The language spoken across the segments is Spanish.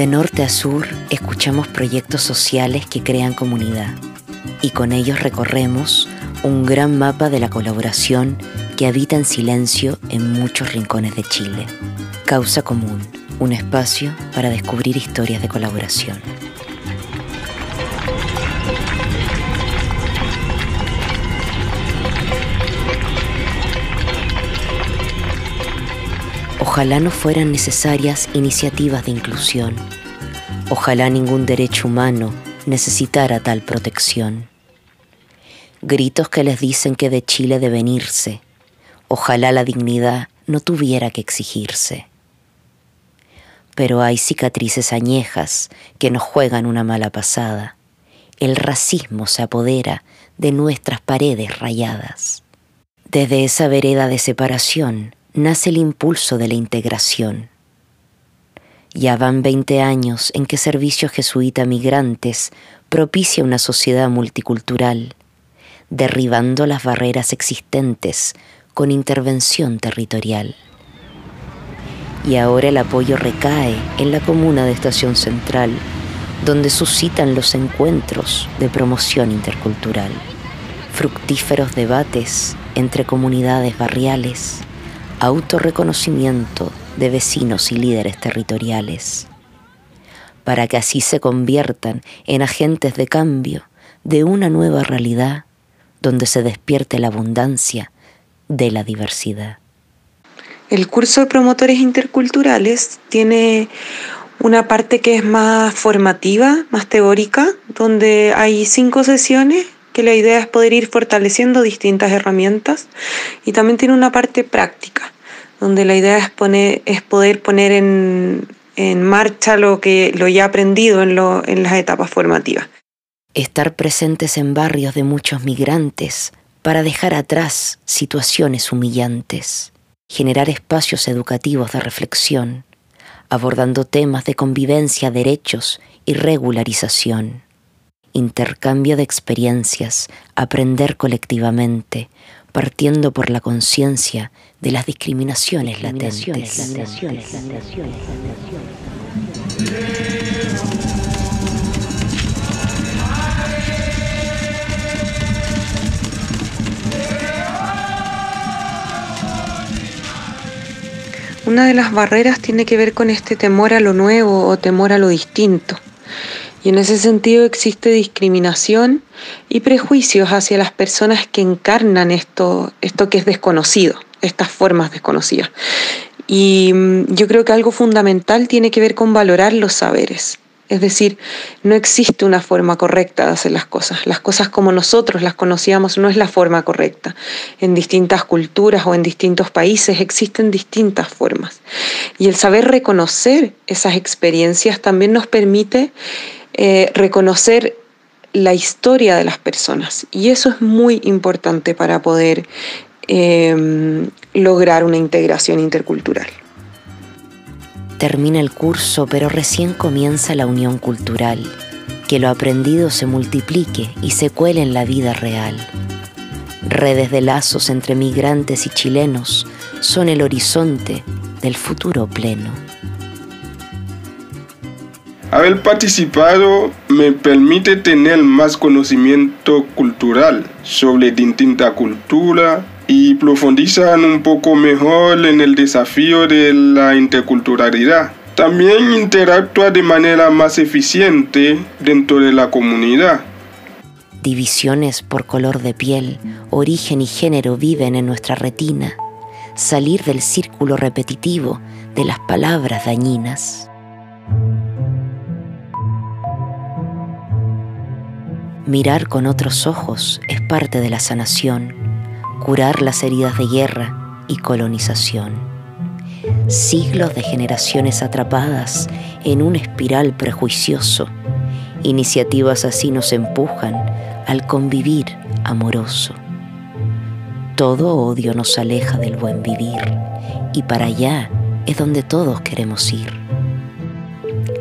De norte a sur, escuchamos proyectos sociales que crean comunidad y con ellos recorremos un gran mapa de la colaboración que habita en silencio en muchos rincones de Chile. Causa Común, un espacio para descubrir historias de colaboración. Ojalá no fueran necesarias iniciativas de inclusión. Ojalá ningún derecho humano necesitara tal protección. Gritos que les dicen que de Chile deben irse. Ojalá la dignidad no tuviera que exigirse. Pero hay cicatrices añejas que nos juegan una mala pasada. El racismo se apodera de nuestras paredes rayadas. Desde esa vereda de separación, nace el impulso de la integración. Ya van 20 años en que Servicio Jesuita Migrantes propicia una sociedad multicultural, derribando las barreras existentes con intervención territorial. Y ahora el apoyo recae en la comuna de Estación Central, donde suscitan los encuentros de promoción intercultural, fructíferos debates entre comunidades barriales, autorreconocimiento de vecinos y líderes territoriales, para que así se conviertan en agentes de cambio de una nueva realidad donde se despierte la abundancia de la diversidad. El curso de promotores interculturales tiene una parte que es más formativa, más teórica, donde hay cinco sesiones que la idea es poder ir fortaleciendo distintas herramientas y también tiene una parte práctica, donde la idea es, poner, es poder poner en, marcha lo, que, lo ya aprendido en, en las etapas formativas. Estar presentes en barrios de muchos migrantes para dejar atrás situaciones humillantes, generar espacios educativos de reflexión, abordando temas de convivencia, derechos y regularización intercambio de experiencias, aprender colectivamente, partiendo por la conciencia de las discriminaciones latentes. Una de las barreras tiene que ver con este temor a lo nuevo o temor a lo distinto. Y en ese sentido existe discriminación y prejuicios hacia las personas que encarnan esto, esto que es desconocido, estas formas desconocidas. Y mm, yo creo que algo fundamental tiene que ver con valorar los saberes. Es decir, no existe una forma correcta de hacer las cosas. Las cosas como nosotros las conocíamos no es la forma correcta. En distintas culturas o en distintos países existen distintas formas. Y el saber reconocer esas experiencias también nos permite eh, reconocer la historia de las personas. Y eso es muy importante para poder em, lograr una integración intercultural. Termina el curso, pero recién comienza la unión cultural. Que lo aprendido se multiplique y se cuele en la vida real. Redes de lazos entre migrantes y chilenos son el horizonte del futuro pleno. Haber participado me permite tener más conocimiento cultural sobre distinta cultura y profundizar un poco mejor en el desafío de la interculturalidad. También interactúa de manera más eficiente dentro de la comunidad. Divisiones por color de piel, origen y género viven en nuestra retina. Salir del círculo repetitivo de las palabras dañinas. Mirar con otros ojos es parte de la sanación, curar las heridas de guerra y colonización. Siglos de generaciones atrapadas en un espiral prejuicioso. Iniciativas así nos empujan al convivir amoroso. Todo odio nos aleja del buen vivir y para allá es donde todos queremos ir.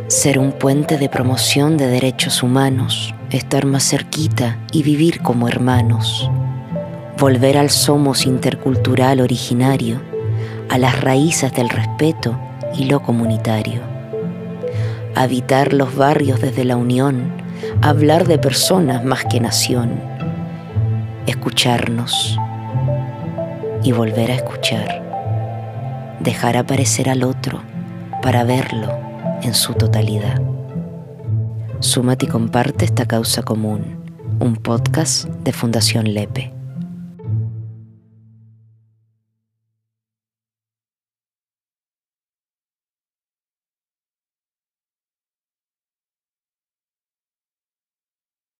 Ser un puente de promoción de derechos humanos estar más cerquita y vivir como hermanos, volver al somos intercultural originario, a las raíces del respeto y lo comunitario, habitar los barrios desde la unión, hablar de personas más que nación, escucharnos y volver a escuchar, dejar aparecer al otro para verlo en su totalidad. Súmate y comparte esta causa común, un podcast de Fundación Lepe.